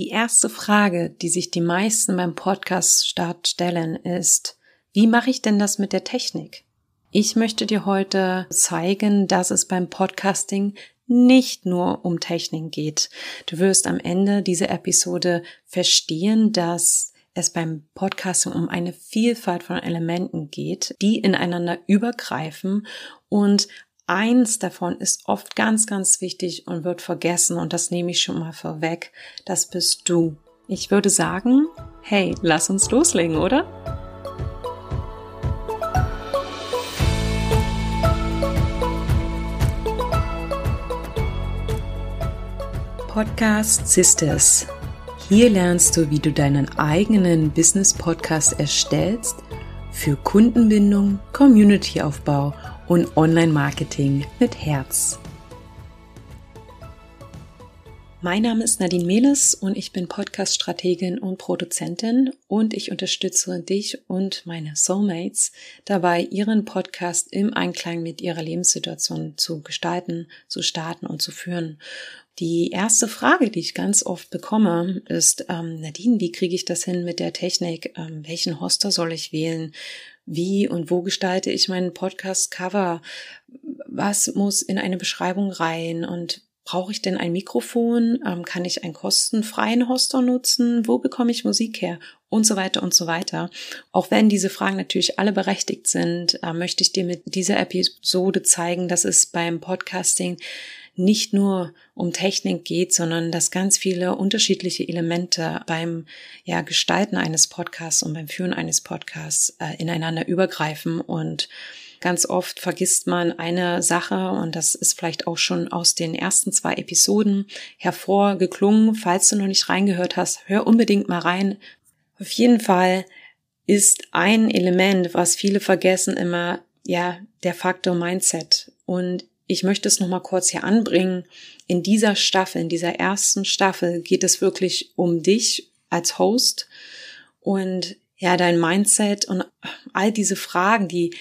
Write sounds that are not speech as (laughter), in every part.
Die erste Frage, die sich die meisten beim Podcast Start stellen, ist, wie mache ich denn das mit der Technik? Ich möchte dir heute zeigen, dass es beim Podcasting nicht nur um Technik geht. Du wirst am Ende dieser Episode verstehen, dass es beim Podcasting um eine Vielfalt von Elementen geht, die ineinander übergreifen und eins davon ist oft ganz, ganz wichtig und wird vergessen und das nehme ich schon mal vorweg. Das bist du. Ich würde sagen, hey, lass uns loslegen, oder? Podcast Sisters. Hier lernst du, wie du deinen eigenen Business Podcast erstellst für Kundenbindung, Communityaufbau und Online-Marketing mit Herz. Mein Name ist Nadine Mehles und ich bin Podcast-Strategin und Produzentin und ich unterstütze dich und meine Soulmates dabei, ihren Podcast im Einklang mit ihrer Lebenssituation zu gestalten, zu starten und zu führen. Die erste Frage, die ich ganz oft bekomme, ist, ähm, Nadine, wie kriege ich das hin mit der Technik? Ähm, welchen Hoster soll ich wählen? Wie und wo gestalte ich meinen Podcast-Cover? Was muss in eine Beschreibung rein? Und brauche ich denn ein Mikrofon? Ähm, kann ich einen kostenfreien Hoster nutzen? Wo bekomme ich Musik her? Und so weiter und so weiter. Auch wenn diese Fragen natürlich alle berechtigt sind, äh, möchte ich dir mit dieser Episode zeigen, dass es beim Podcasting nicht nur um Technik geht, sondern dass ganz viele unterschiedliche Elemente beim ja, Gestalten eines Podcasts und beim Führen eines Podcasts äh, ineinander übergreifen und Ganz oft vergisst man eine Sache und das ist vielleicht auch schon aus den ersten zwei Episoden hervorgeklungen. Falls du noch nicht reingehört hast, hör unbedingt mal rein. Auf jeden Fall ist ein Element, was viele vergessen, immer ja der Faktor Mindset. Und ich möchte es nochmal kurz hier anbringen. In dieser Staffel, in dieser ersten Staffel geht es wirklich um dich als Host und ja, dein Mindset und all diese Fragen, die,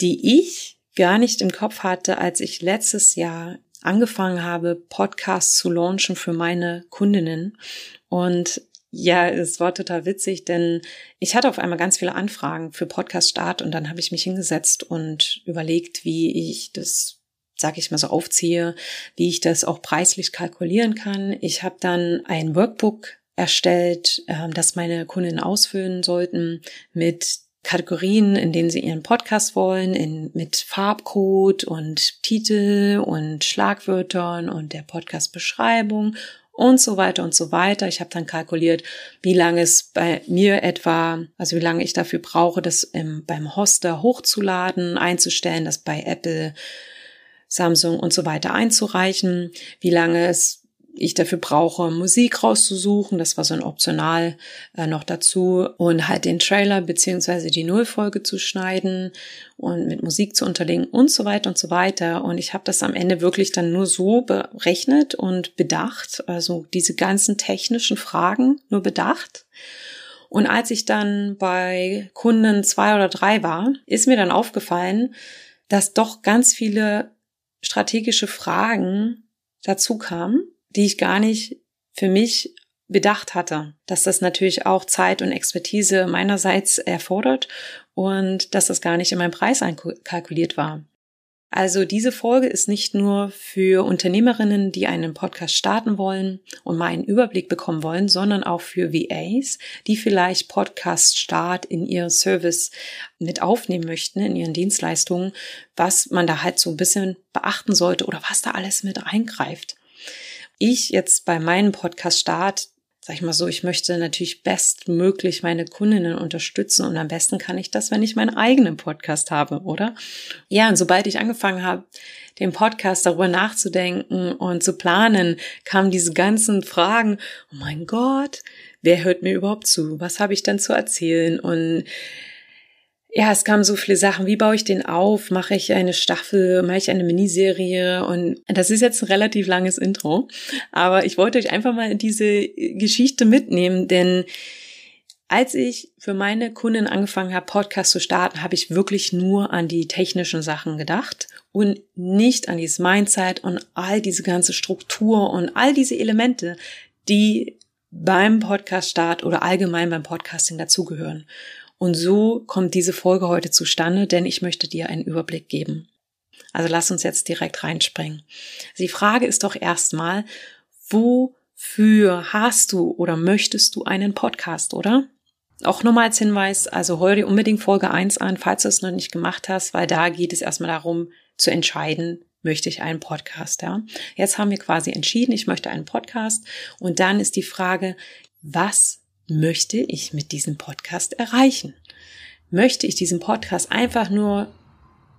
die ich gar nicht im Kopf hatte, als ich letztes Jahr angefangen habe, Podcasts zu launchen für meine Kundinnen. Und ja, es war total witzig, denn ich hatte auf einmal ganz viele Anfragen für Podcast Start und dann habe ich mich hingesetzt und überlegt, wie ich das sage ich mal so, aufziehe, wie ich das auch preislich kalkulieren kann. Ich habe dann ein Workbook erstellt, ähm, das meine Kunden ausfüllen sollten mit Kategorien, in denen sie ihren Podcast wollen, in, mit Farbcode und Titel und Schlagwörtern und der Podcast-Beschreibung und so weiter und so weiter. Ich habe dann kalkuliert, wie lange es bei mir etwa, also wie lange ich dafür brauche, das im, beim Hoster hochzuladen, einzustellen, das bei Apple Samsung und so weiter einzureichen, wie lange es ich dafür brauche, Musik rauszusuchen. Das war so ein Optional äh, noch dazu. Und halt den Trailer beziehungsweise die Nullfolge zu schneiden und mit Musik zu unterlegen und so weiter und so weiter. Und ich habe das am Ende wirklich dann nur so berechnet und bedacht. Also diese ganzen technischen Fragen nur bedacht. Und als ich dann bei Kunden zwei oder drei war, ist mir dann aufgefallen, dass doch ganz viele strategische Fragen dazu kamen, die ich gar nicht für mich bedacht hatte, dass das natürlich auch Zeit und Expertise meinerseits erfordert und dass das gar nicht in meinem Preis einkalkuliert war. Also diese Folge ist nicht nur für Unternehmerinnen, die einen Podcast starten wollen und mal einen Überblick bekommen wollen, sondern auch für VAs, die vielleicht Podcast Start in ihr Service mit aufnehmen möchten, in ihren Dienstleistungen, was man da halt so ein bisschen beachten sollte oder was da alles mit eingreift. Ich jetzt bei meinem Podcast Start sag ich mal so, ich möchte natürlich bestmöglich meine Kundinnen unterstützen und am besten kann ich das, wenn ich meinen eigenen Podcast habe, oder? Ja, und sobald ich angefangen habe, den Podcast darüber nachzudenken und zu planen, kamen diese ganzen Fragen, oh mein Gott, wer hört mir überhaupt zu? Was habe ich dann zu erzählen? Und ja, es kamen so viele Sachen. Wie baue ich den auf? Mache ich eine Staffel? Mache ich eine Miniserie? Und das ist jetzt ein relativ langes Intro. Aber ich wollte euch einfach mal diese Geschichte mitnehmen, denn als ich für meine Kunden angefangen habe, Podcast zu starten, habe ich wirklich nur an die technischen Sachen gedacht und nicht an dieses Mindset und all diese ganze Struktur und all diese Elemente, die beim Podcast-Start oder allgemein beim Podcasting dazugehören. Und so kommt diese Folge heute zustande, denn ich möchte dir einen Überblick geben. Also lass uns jetzt direkt reinspringen. Die Frage ist doch erstmal, wofür hast du oder möchtest du einen Podcast, oder? Auch nochmal als Hinweis, also hör dir unbedingt Folge 1 an, falls du es noch nicht gemacht hast, weil da geht es erstmal darum zu entscheiden, möchte ich einen Podcast, ja. Jetzt haben wir quasi entschieden, ich möchte einen Podcast und dann ist die Frage, was möchte ich mit diesem Podcast erreichen? Möchte ich diesen Podcast einfach nur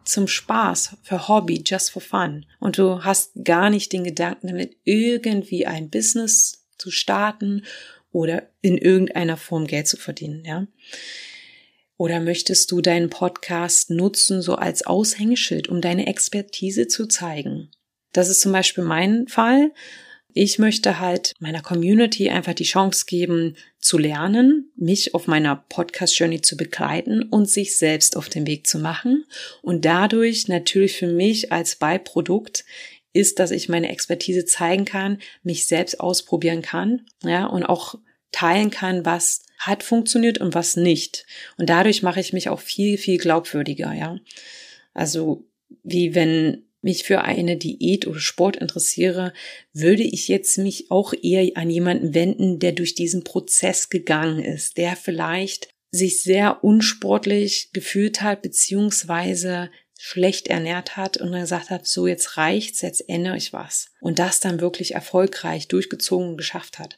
zum Spaß, für Hobby, just for fun und du hast gar nicht den Gedanken damit, irgendwie ein Business zu starten oder in irgendeiner Form Geld zu verdienen, ja? Oder möchtest du deinen Podcast nutzen, so als Aushängeschild, um deine Expertise zu zeigen? Das ist zum Beispiel mein Fall. Ich möchte halt meiner Community einfach die Chance geben, zu lernen, mich auf meiner Podcast-Journey zu begleiten und sich selbst auf den Weg zu machen. Und dadurch natürlich für mich als Beiprodukt ist, dass ich meine Expertise zeigen kann, mich selbst ausprobieren kann, ja, und auch teilen kann, was hat funktioniert und was nicht. Und dadurch mache ich mich auch viel, viel glaubwürdiger, ja. Also, wie wenn mich für eine Diät oder Sport interessiere, würde ich jetzt mich auch eher an jemanden wenden, der durch diesen Prozess gegangen ist, der vielleicht sich sehr unsportlich gefühlt hat, beziehungsweise schlecht ernährt hat und dann gesagt hat, so jetzt reicht's, jetzt ändere ich was. Und das dann wirklich erfolgreich durchgezogen und geschafft hat.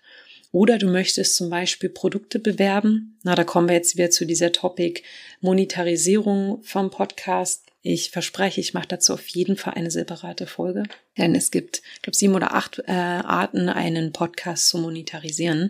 Oder du möchtest zum Beispiel Produkte bewerben. Na, da kommen wir jetzt wieder zu dieser Topic Monetarisierung vom Podcast. Ich verspreche, ich mache dazu auf jeden Fall eine separate Folge. Denn es gibt, ich glaube, sieben oder acht äh, Arten, einen Podcast zu monetarisieren.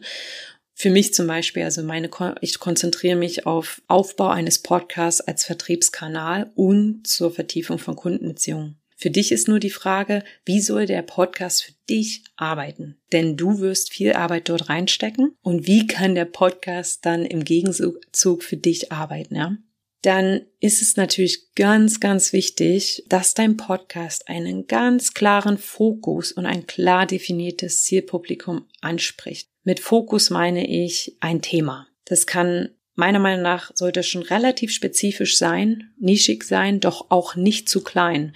Für mich zum Beispiel, also meine, ich konzentriere mich auf Aufbau eines Podcasts als Vertriebskanal und zur Vertiefung von Kundenbeziehungen. Für dich ist nur die Frage, wie soll der Podcast für dich arbeiten? Denn du wirst viel Arbeit dort reinstecken. Und wie kann der Podcast dann im Gegenzug für dich arbeiten, ja? Dann ist es natürlich ganz, ganz wichtig, dass dein Podcast einen ganz klaren Fokus und ein klar definiertes Zielpublikum anspricht. Mit Fokus meine ich ein Thema. Das kann meiner Meinung nach sollte schon relativ spezifisch sein, nischig sein, doch auch nicht zu klein.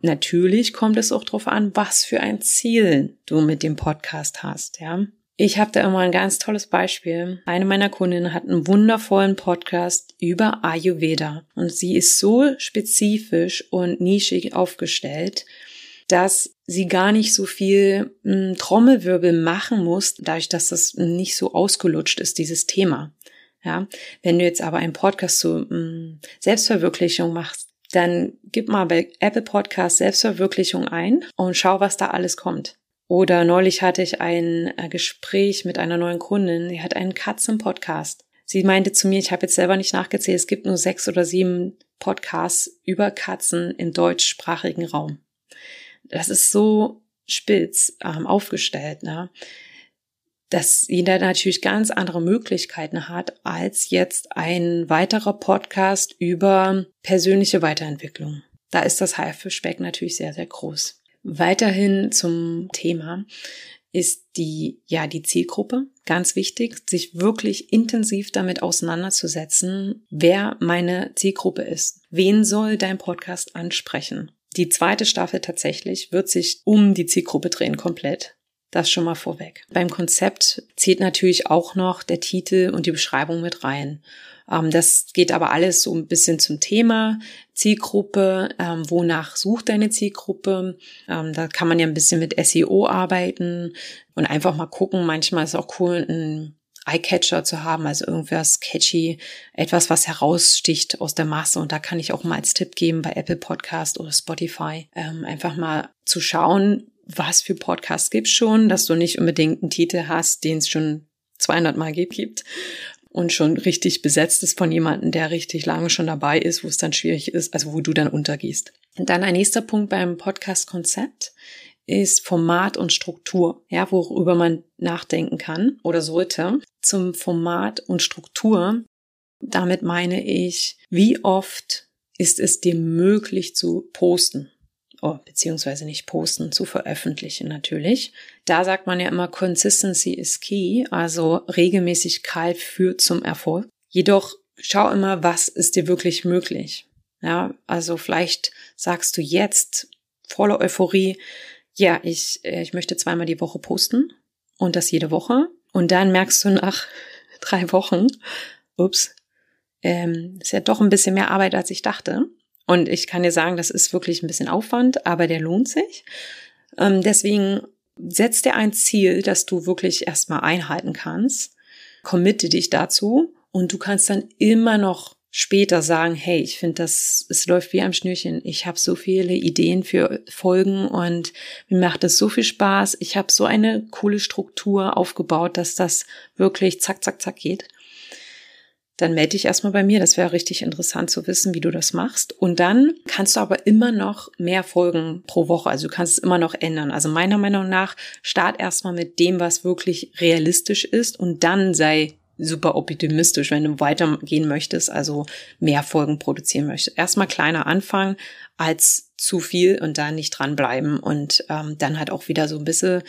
Natürlich kommt es auch darauf an, was für ein Ziel du mit dem Podcast hast, ja. Ich habe da immer ein ganz tolles Beispiel. Eine meiner Kundinnen hat einen wundervollen Podcast über Ayurveda und sie ist so spezifisch und nischig aufgestellt, dass sie gar nicht so viel hm, Trommelwirbel machen muss, dadurch, dass das nicht so ausgelutscht ist, dieses Thema. Ja, wenn du jetzt aber einen Podcast mh, hm, Selbstverwirklichung machst, dann gib mal bei Apple Podcast Selbstverwirklichung ein und schau, was da alles kommt. Oder neulich hatte ich ein äh, Gespräch mit einer neuen Kundin, die hat einen Katzen-Podcast. Sie meinte zu mir, ich habe jetzt selber nicht nachgezählt, es gibt nur sechs oder sieben Podcasts über Katzen im deutschsprachigen Raum. Das ist so spitz ähm, aufgestellt. Ne? dass jeder natürlich ganz andere Möglichkeiten hat als jetzt ein weiterer Podcast über persönliche Weiterentwicklung. Da ist das Haifischbeck natürlich sehr, sehr groß. Weiterhin zum Thema ist die, ja, die Zielgruppe. Ganz wichtig, sich wirklich intensiv damit auseinanderzusetzen, wer meine Zielgruppe ist. Wen soll dein Podcast ansprechen? Die zweite Staffel tatsächlich wird sich um die Zielgruppe drehen komplett. Das schon mal vorweg. Beim Konzept zählt natürlich auch noch der Titel und die Beschreibung mit rein. Ähm, das geht aber alles so ein bisschen zum Thema Zielgruppe. Ähm, wonach sucht deine Zielgruppe? Ähm, da kann man ja ein bisschen mit SEO arbeiten und einfach mal gucken. Manchmal ist es auch cool, ein Eyecatcher zu haben, also irgendwas catchy, etwas, was heraussticht aus der Masse. Und da kann ich auch mal als Tipp geben bei Apple Podcast oder Spotify, einfach mal zu schauen, was für Podcasts gibt's schon, dass du nicht unbedingt einen Titel hast, den es schon 200 Mal gibt und schon richtig besetzt ist von jemandem, der richtig lange schon dabei ist, wo es dann schwierig ist, also wo du dann untergehst. Und dann ein nächster Punkt beim Podcast-Konzept ist Format und Struktur, ja, worüber man nachdenken kann oder sollte. Zum Format und Struktur, damit meine ich, wie oft ist es dir möglich zu posten? Oh, beziehungsweise nicht posten, zu veröffentlichen natürlich. Da sagt man ja immer, Consistency is key, also Regelmäßigkeit führt zum Erfolg. Jedoch schau immer, was ist dir wirklich möglich. Ja, also vielleicht sagst du jetzt voller Euphorie, ja, ich, äh, ich möchte zweimal die Woche posten und das jede Woche. Und dann merkst du nach (laughs) drei Wochen, ups, ähm, ist ja doch ein bisschen mehr Arbeit, als ich dachte. Und ich kann dir sagen, das ist wirklich ein bisschen Aufwand, aber der lohnt sich. Ähm, deswegen setz dir ein Ziel, das du wirklich erstmal einhalten kannst. Committe dich dazu und du kannst dann immer noch später sagen, hey, ich finde das, es läuft wie am Schnürchen. Ich habe so viele Ideen für Folgen und mir macht das so viel Spaß. Ich habe so eine coole Struktur aufgebaut, dass das wirklich zack, zack, zack geht. Dann melde dich erstmal bei mir. Das wäre richtig interessant zu wissen, wie du das machst. Und dann kannst du aber immer noch mehr Folgen pro Woche. Also du kannst es immer noch ändern. Also meiner Meinung nach start erstmal mit dem, was wirklich realistisch ist und dann sei super optimistisch, wenn du weitergehen möchtest, also mehr Folgen produzieren möchtest. Erstmal kleiner anfangen als zu viel und dann nicht dranbleiben und ähm, dann halt auch wieder so ein bisschen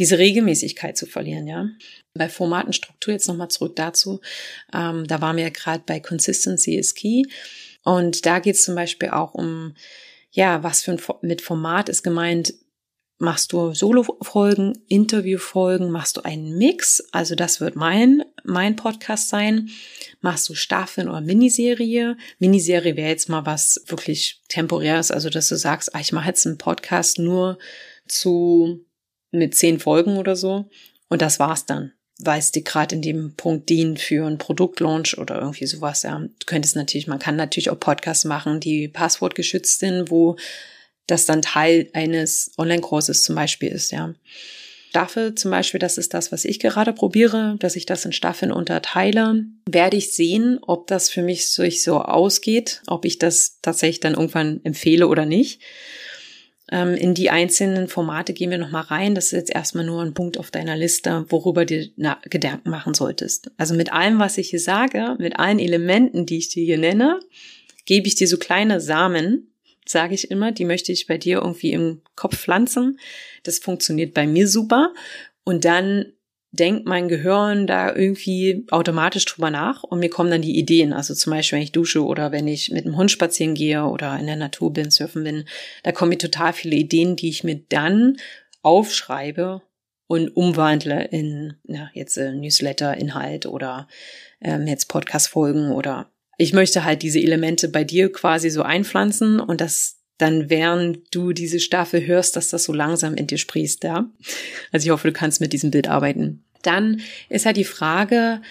diese Regelmäßigkeit zu verlieren, ja. Bei Formatenstruktur jetzt nochmal zurück dazu. Ähm, da waren wir ja gerade bei Consistency is Key. Und da geht es zum Beispiel auch um, ja, was für ein mit Format ist gemeint, Machst du Solo-Folgen, Interview-Folgen, machst du einen Mix? Also das wird mein, mein Podcast sein. Machst du Staffeln oder Miniserie? Miniserie wäre jetzt mal was wirklich temporäres, also dass du sagst, ah, ich mache jetzt einen Podcast nur zu mit zehn Folgen oder so und das war's dann weil es dir gerade in dem Punkt dient für einen Produktlaunch oder irgendwie sowas. Ja, du könntest natürlich, man kann natürlich auch Podcasts machen, die passwortgeschützt sind, wo das dann Teil eines Online-Kurses zum Beispiel ist, ja. Staffel zum Beispiel, das ist das, was ich gerade probiere, dass ich das in Staffeln unterteile, werde ich sehen, ob das für mich so ausgeht, ob ich das tatsächlich dann irgendwann empfehle oder nicht. Ähm, in die einzelnen Formate gehen wir nochmal rein. Das ist jetzt erstmal nur ein Punkt auf deiner Liste, worüber du dir Gedanken machen solltest. Also mit allem, was ich hier sage, mit allen Elementen, die ich dir hier nenne, gebe ich dir so kleine Samen, sage ich immer, die möchte ich bei dir irgendwie im Kopf pflanzen. Das funktioniert bei mir super. Und dann denkt mein Gehirn da irgendwie automatisch drüber nach und mir kommen dann die Ideen. Also zum Beispiel, wenn ich dusche oder wenn ich mit dem Hund spazieren gehe oder in der Natur bin, surfen bin, da kommen mir total viele Ideen, die ich mir dann aufschreibe und umwandle in ja, jetzt äh, Newsletter-Inhalt oder ähm, jetzt Podcast-Folgen oder ich möchte halt diese Elemente bei dir quasi so einpflanzen und das dann während du diese Staffel hörst, dass das so langsam in dir sprießt, ja. Also ich hoffe, du kannst mit diesem Bild arbeiten. Dann ist halt die Frage,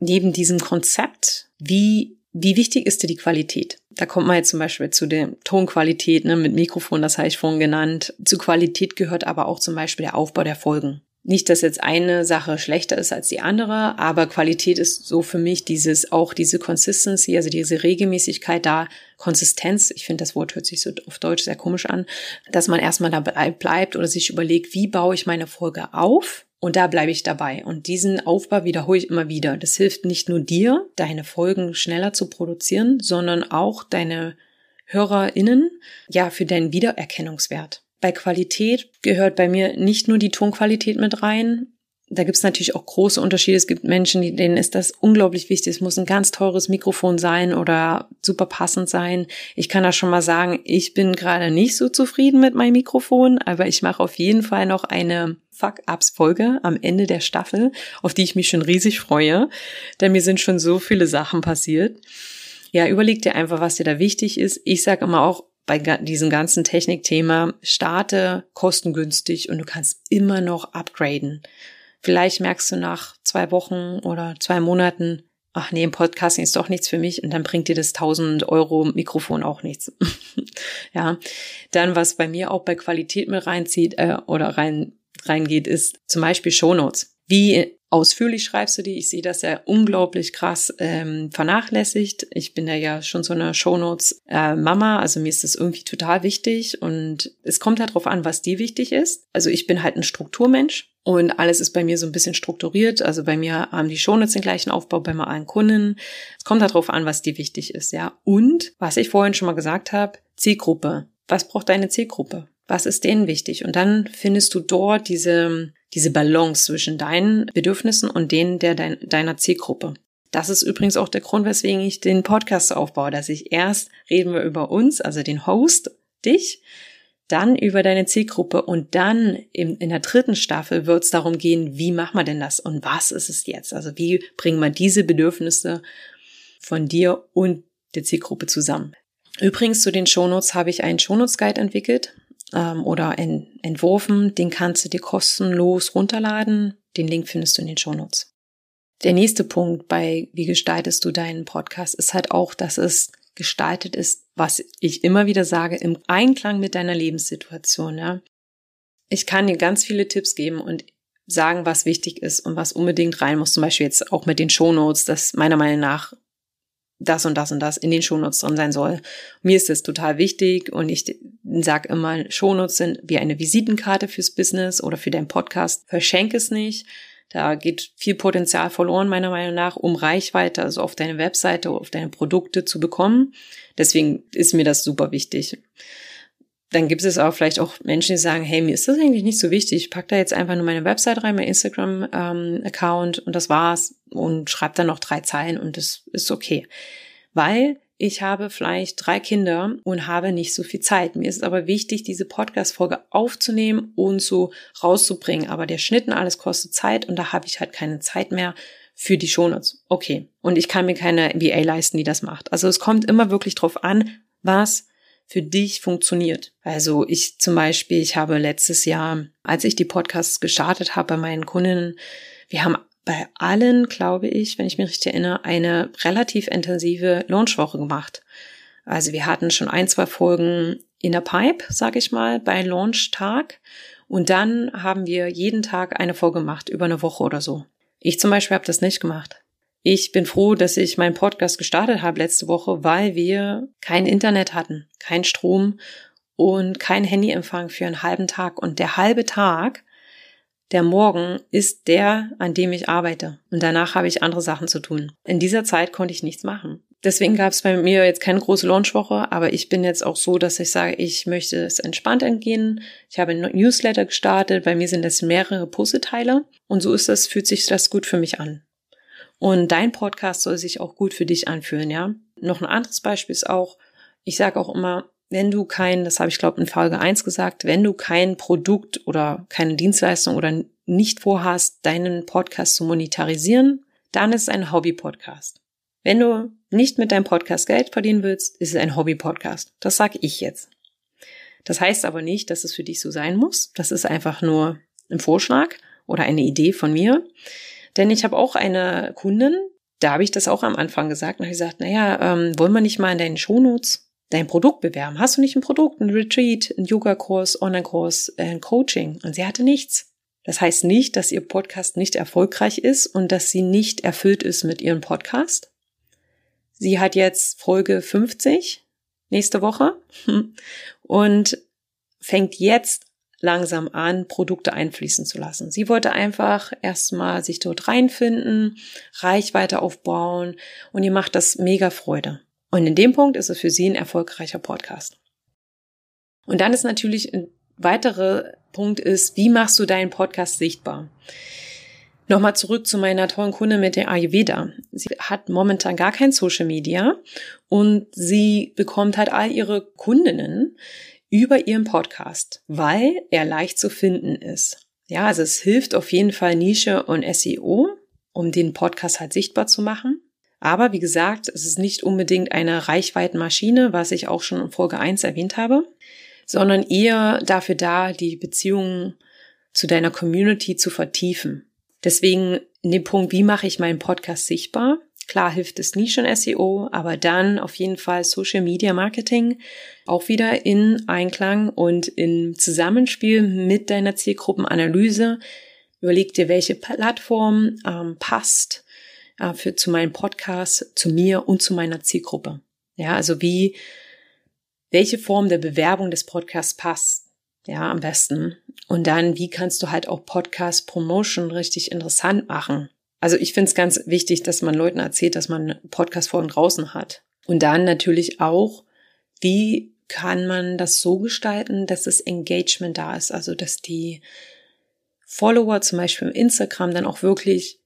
neben diesem Konzept, wie, wie wichtig ist dir die Qualität? Da kommt man jetzt zum Beispiel zu der Tonqualität, ne, mit Mikrofon, das habe ich vorhin genannt. Zu Qualität gehört aber auch zum Beispiel der Aufbau der Folgen. Nicht, dass jetzt eine Sache schlechter ist als die andere, aber Qualität ist so für mich dieses, auch diese Consistency, also diese Regelmäßigkeit da, Konsistenz, ich finde das Wort hört sich so auf Deutsch sehr komisch an, dass man erstmal da bleibt oder sich überlegt, wie baue ich meine Folge auf? Und da bleibe ich dabei. Und diesen Aufbau wiederhole ich immer wieder. Das hilft nicht nur dir, deine Folgen schneller zu produzieren, sondern auch deine HörerInnen, ja, für deinen Wiedererkennungswert. Bei Qualität gehört bei mir nicht nur die Tonqualität mit rein. Da gibt es natürlich auch große Unterschiede. Es gibt Menschen, denen ist das unglaublich wichtig. Es muss ein ganz teures Mikrofon sein oder super passend sein. Ich kann da schon mal sagen, ich bin gerade nicht so zufrieden mit meinem Mikrofon, aber ich mache auf jeden Fall noch eine Fuck-Ups-Folge am Ende der Staffel, auf die ich mich schon riesig freue, denn mir sind schon so viele Sachen passiert. Ja, überleg dir einfach, was dir da wichtig ist. Ich sage immer auch, bei diesem ganzen Technikthema, starte kostengünstig und du kannst immer noch upgraden. Vielleicht merkst du nach zwei Wochen oder zwei Monaten, ach nee, im Podcasting ist doch nichts für mich und dann bringt dir das 1000 Euro Mikrofon auch nichts. (laughs) ja, dann was bei mir auch bei Qualität mit reinzieht äh, oder rein reingeht, ist zum Beispiel Shownotes. Wie ausführlich schreibst du die. Ich sehe das ja unglaublich krass ähm, vernachlässigt. Ich bin ja ja schon so eine Shownotes äh, Mama, also mir ist das irgendwie total wichtig und es kommt halt drauf an, was dir wichtig ist. Also ich bin halt ein Strukturmensch und alles ist bei mir so ein bisschen strukturiert. Also bei mir haben die Shownotes den gleichen Aufbau bei allen Kunden. Es kommt halt drauf an, was dir wichtig ist, ja. Und was ich vorhin schon mal gesagt habe, Zielgruppe. was braucht deine Zielgruppe? Was ist denen wichtig? Und dann findest du dort diese, diese Balance zwischen deinen Bedürfnissen und denen der dein, deiner Zielgruppe. Das ist übrigens auch der Grund, weswegen ich den Podcast aufbaue, dass ich erst reden wir über uns, also den Host, dich, dann über deine Zielgruppe und dann in, in der dritten Staffel wird es darum gehen, wie machen wir denn das und was ist es jetzt? Also wie bringen wir diese Bedürfnisse von dir und der Zielgruppe zusammen? Übrigens zu den Shownotes habe ich einen Shownotes Guide entwickelt ähm, oder en, entworfen. Den kannst du dir kostenlos runterladen. Den Link findest du in den Shownotes. Der nächste Punkt bei wie gestaltest du deinen Podcast ist halt auch, dass es gestaltet ist, was ich immer wieder sage, im Einklang mit deiner Lebenssituation. Ja. Ich kann dir ganz viele Tipps geben und sagen, was wichtig ist und was unbedingt rein muss. Zum Beispiel jetzt auch mit den Shownotes, dass meiner Meinung nach das und das und das in den Shownotes drin sein soll. Mir ist das total wichtig und ich sage immer, Shownotes sind wie eine Visitenkarte fürs Business oder für deinen Podcast. Verschenke es nicht. Da geht viel Potenzial verloren, meiner Meinung nach, um Reichweite, also auf deine Webseite, auf deine Produkte zu bekommen. Deswegen ist mir das super wichtig. Dann gibt es auch vielleicht auch Menschen, die sagen, hey, mir ist das eigentlich nicht so wichtig. Ich pack da jetzt einfach nur meine Website rein, mein Instagram-Account ähm, und das war's und schreib dann noch drei Zeilen und das ist okay. Weil ich habe vielleicht drei Kinder und habe nicht so viel Zeit. Mir ist aber wichtig, diese Podcast-Folge aufzunehmen und so rauszubringen. Aber der Schnitt und alles kostet Zeit und da habe ich halt keine Zeit mehr für die Shownotes. Okay. Und ich kann mir keine VA leisten, die das macht. Also es kommt immer wirklich drauf an, was für dich funktioniert. Also ich zum Beispiel, ich habe letztes Jahr, als ich die Podcasts gestartet habe bei meinen Kundinnen, wir haben bei allen, glaube ich, wenn ich mich richtig erinnere, eine relativ intensive Launchwoche gemacht. Also wir hatten schon ein, zwei Folgen in der Pipe, sage ich mal, bei Launchtag. Und dann haben wir jeden Tag eine Folge gemacht, über eine Woche oder so. Ich zum Beispiel habe das nicht gemacht. Ich bin froh, dass ich meinen Podcast gestartet habe letzte Woche, weil wir kein Internet hatten, kein Strom und kein Handyempfang für einen halben Tag. Und der halbe Tag der Morgen ist der, an dem ich arbeite. Und danach habe ich andere Sachen zu tun. In dieser Zeit konnte ich nichts machen. Deswegen gab es bei mir jetzt keine große Launchwoche, aber ich bin jetzt auch so, dass ich sage, ich möchte es entspannt entgehen. Ich habe ein Newsletter gestartet, bei mir sind es mehrere Puzzleteile und so ist das, fühlt sich das gut für mich an. Und dein Podcast soll sich auch gut für dich anfühlen, ja. Noch ein anderes Beispiel ist auch, ich sage auch immer, wenn du kein, das habe ich glaube in Folge 1 gesagt, wenn du kein Produkt oder keine Dienstleistung oder nicht vorhast, deinen Podcast zu monetarisieren, dann ist es ein Hobby-Podcast. Wenn du nicht mit deinem Podcast Geld verdienen willst, ist es ein Hobby-Podcast. Das sage ich jetzt. Das heißt aber nicht, dass es für dich so sein muss. Das ist einfach nur ein Vorschlag oder eine Idee von mir. Denn ich habe auch eine Kundin, da habe ich das auch am Anfang gesagt, und habe gesagt, naja, ähm, wollen wir nicht mal in deinen Shownotes dein Produkt bewerben. Hast du nicht ein Produkt, ein Retreat, ein Yoga-Kurs, Online-Kurs, ein Coaching? Und sie hatte nichts. Das heißt nicht, dass ihr Podcast nicht erfolgreich ist und dass sie nicht erfüllt ist mit ihrem Podcast. Sie hat jetzt Folge 50 nächste Woche (laughs) und fängt jetzt langsam an, Produkte einfließen zu lassen. Sie wollte einfach erstmal sich dort reinfinden, Reichweite aufbauen und ihr macht das mega Freude. Und in dem Punkt ist es für Sie ein erfolgreicher Podcast. Und dann ist natürlich ein weiterer Punkt ist, wie machst du deinen Podcast sichtbar? Nochmal zurück zu meiner tollen Kunde mit der Ayurveda. Sie hat momentan gar kein Social Media und sie bekommt halt all ihre Kundinnen über ihren Podcast, weil er leicht zu finden ist. Ja, also es hilft auf jeden Fall Nische und SEO, um den Podcast halt sichtbar zu machen. Aber wie gesagt, es ist nicht unbedingt eine Reichweitenmaschine, was ich auch schon in Folge 1 erwähnt habe, sondern eher dafür da, die Beziehungen zu deiner Community zu vertiefen. Deswegen in dem Punkt, wie mache ich meinen Podcast sichtbar? Klar hilft es nie schon SEO, aber dann auf jeden Fall Social Media Marketing auch wieder in Einklang und in Zusammenspiel mit deiner Zielgruppenanalyse. Überleg dir, welche Plattform ähm, passt äh, für, zu meinem Podcast, zu mir und zu meiner Zielgruppe. Ja, also wie, welche Form der Bewerbung des Podcasts passt. Ja, am besten. Und dann, wie kannst du halt auch Podcast Promotion richtig interessant machen? Also ich finde es ganz wichtig, dass man Leuten erzählt, dass man Podcast-Folgen draußen hat. Und dann natürlich auch, wie kann man das so gestalten, dass das Engagement da ist, also dass die Follower zum Beispiel im Instagram dann auch wirklich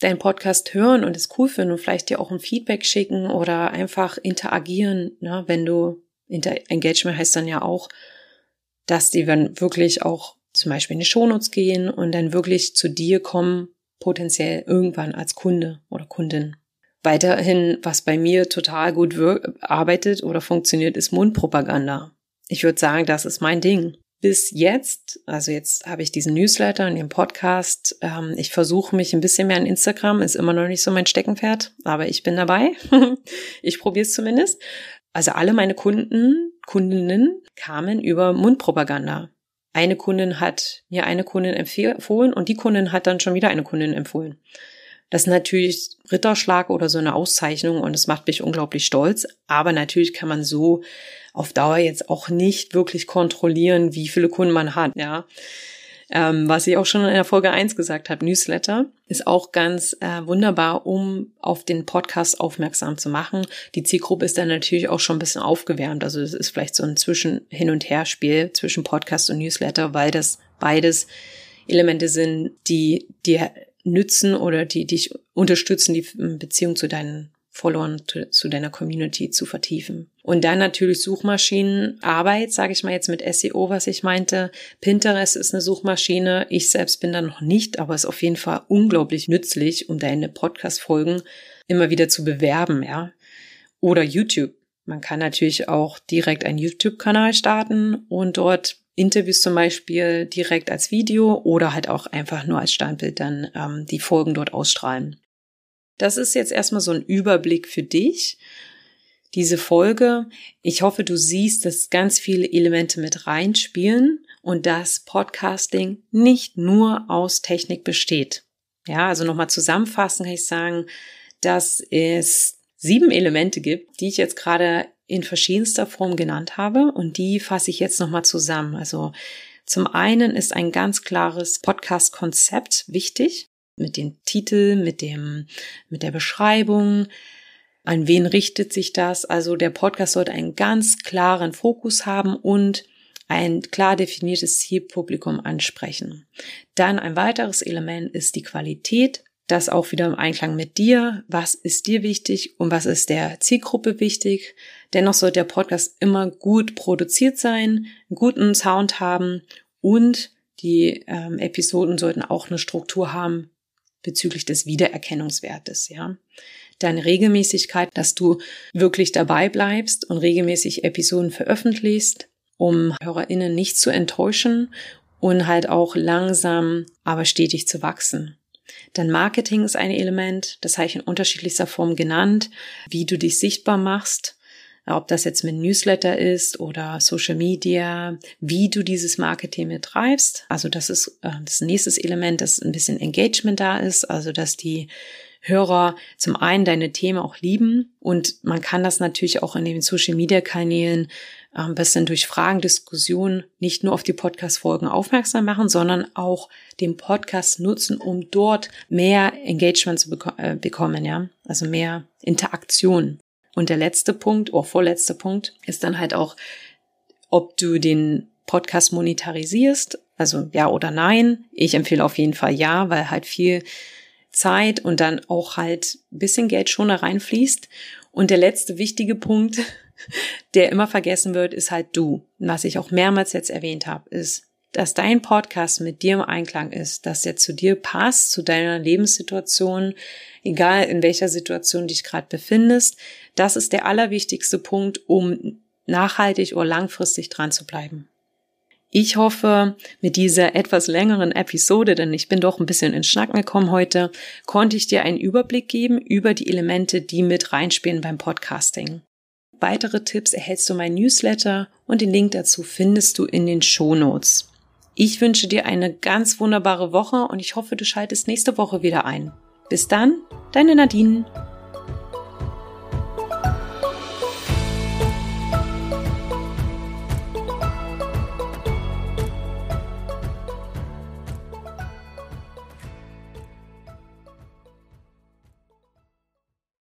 deinen Podcast hören und es cool finden und vielleicht dir auch ein Feedback schicken oder einfach interagieren, ne? wenn du, Engagement heißt dann ja auch, dass die dann wirklich auch zum Beispiel in die Shownotes gehen und dann wirklich zu dir kommen, potenziell irgendwann als Kunde oder Kundin. Weiterhin, was bei mir total gut arbeitet oder funktioniert, ist Mundpropaganda. Ich würde sagen, das ist mein Ding bis jetzt, also jetzt habe ich diesen Newsletter und den Podcast. Ähm, ich versuche mich ein bisschen mehr an Instagram, ist immer noch nicht so mein Steckenpferd, aber ich bin dabei. (laughs) ich probiere es zumindest. Also alle meine Kunden, Kundinnen kamen über Mundpropaganda. Eine Kundin hat mir eine Kundin empfohlen und die Kundin hat dann schon wieder eine Kundin empfohlen. Das ist natürlich Ritterschlag oder so eine Auszeichnung und es macht mich unglaublich stolz. Aber natürlich kann man so auf Dauer jetzt auch nicht wirklich kontrollieren, wie viele Kunden man hat, ja. Ähm, was ich auch schon in der Folge eins gesagt habe, Newsletter ist auch ganz äh, wunderbar, um auf den Podcast aufmerksam zu machen. Die Zielgruppe ist dann natürlich auch schon ein bisschen aufgewärmt. Also es ist vielleicht so ein Zwischen Hin- und Her-Spiel zwischen Podcast und Newsletter, weil das beides Elemente sind, die dir nützen oder die dich unterstützen, die Beziehung zu deinen Followern, zu, zu deiner Community zu vertiefen. Und dann natürlich Suchmaschinenarbeit, sage ich mal jetzt mit SEO, was ich meinte. Pinterest ist eine Suchmaschine. Ich selbst bin da noch nicht, aber ist auf jeden Fall unglaublich nützlich, um deine Podcast-Folgen immer wieder zu bewerben, ja. Oder YouTube. Man kann natürlich auch direkt einen YouTube-Kanal starten und dort Interviews zum Beispiel direkt als Video oder halt auch einfach nur als Standbild dann ähm, die Folgen dort ausstrahlen. Das ist jetzt erstmal so ein Überblick für dich. Diese Folge. Ich hoffe, du siehst, dass ganz viele Elemente mit reinspielen und dass Podcasting nicht nur aus Technik besteht. Ja, also nochmal zusammenfassen kann ich sagen, dass es sieben Elemente gibt, die ich jetzt gerade in verschiedenster Form genannt habe und die fasse ich jetzt nochmal zusammen. Also zum einen ist ein ganz klares Podcast-Konzept wichtig mit dem Titel, mit dem, mit der Beschreibung. An wen richtet sich das? Also der Podcast sollte einen ganz klaren Fokus haben und ein klar definiertes Zielpublikum ansprechen. Dann ein weiteres Element ist die Qualität das auch wieder im Einklang mit dir. Was ist dir wichtig und was ist der Zielgruppe wichtig? Dennoch sollte der Podcast immer gut produziert sein, einen guten Sound haben und die ähm, Episoden sollten auch eine Struktur haben bezüglich des Wiedererkennungswertes, ja. Deine Regelmäßigkeit, dass du wirklich dabei bleibst und regelmäßig Episoden veröffentlichst, um HörerInnen nicht zu enttäuschen und halt auch langsam, aber stetig zu wachsen. Dann Marketing ist ein Element, das habe ich in unterschiedlichster Form genannt, wie du dich sichtbar machst, ob das jetzt mit Newsletter ist oder Social Media, wie du dieses Marketing betreibst. Also das ist äh, das nächste Element, dass ein bisschen Engagement da ist, also dass die Hörer zum einen deine Themen auch lieben und man kann das natürlich auch in den Social Media Kanälen ein bisschen durch Fragen, Diskussionen nicht nur auf die Podcast-Folgen aufmerksam machen, sondern auch den Podcast nutzen, um dort mehr Engagement zu äh, bekommen, ja. Also mehr Interaktion. Und der letzte Punkt, oder vorletzte Punkt, ist dann halt auch, ob du den Podcast monetarisierst, also ja oder nein. Ich empfehle auf jeden Fall ja, weil halt viel Zeit und dann auch halt bisschen Geld schon da reinfließt. Und der letzte wichtige Punkt, (laughs) der immer vergessen wird, ist halt du. was ich auch mehrmals jetzt erwähnt habe, ist, dass dein Podcast mit dir im Einklang ist, dass er zu dir passt, zu deiner Lebenssituation, egal in welcher Situation dich gerade befindest. Das ist der allerwichtigste Punkt, um nachhaltig oder langfristig dran zu bleiben. Ich hoffe, mit dieser etwas längeren Episode, denn ich bin doch ein bisschen ins Schnacken gekommen heute, konnte ich dir einen Überblick geben über die Elemente, die mit reinspielen beim Podcasting. Weitere Tipps erhältst du mein Newsletter und den Link dazu findest du in den Shownotes. Ich wünsche dir eine ganz wunderbare Woche und ich hoffe, du schaltest nächste Woche wieder ein. Bis dann, deine Nadine.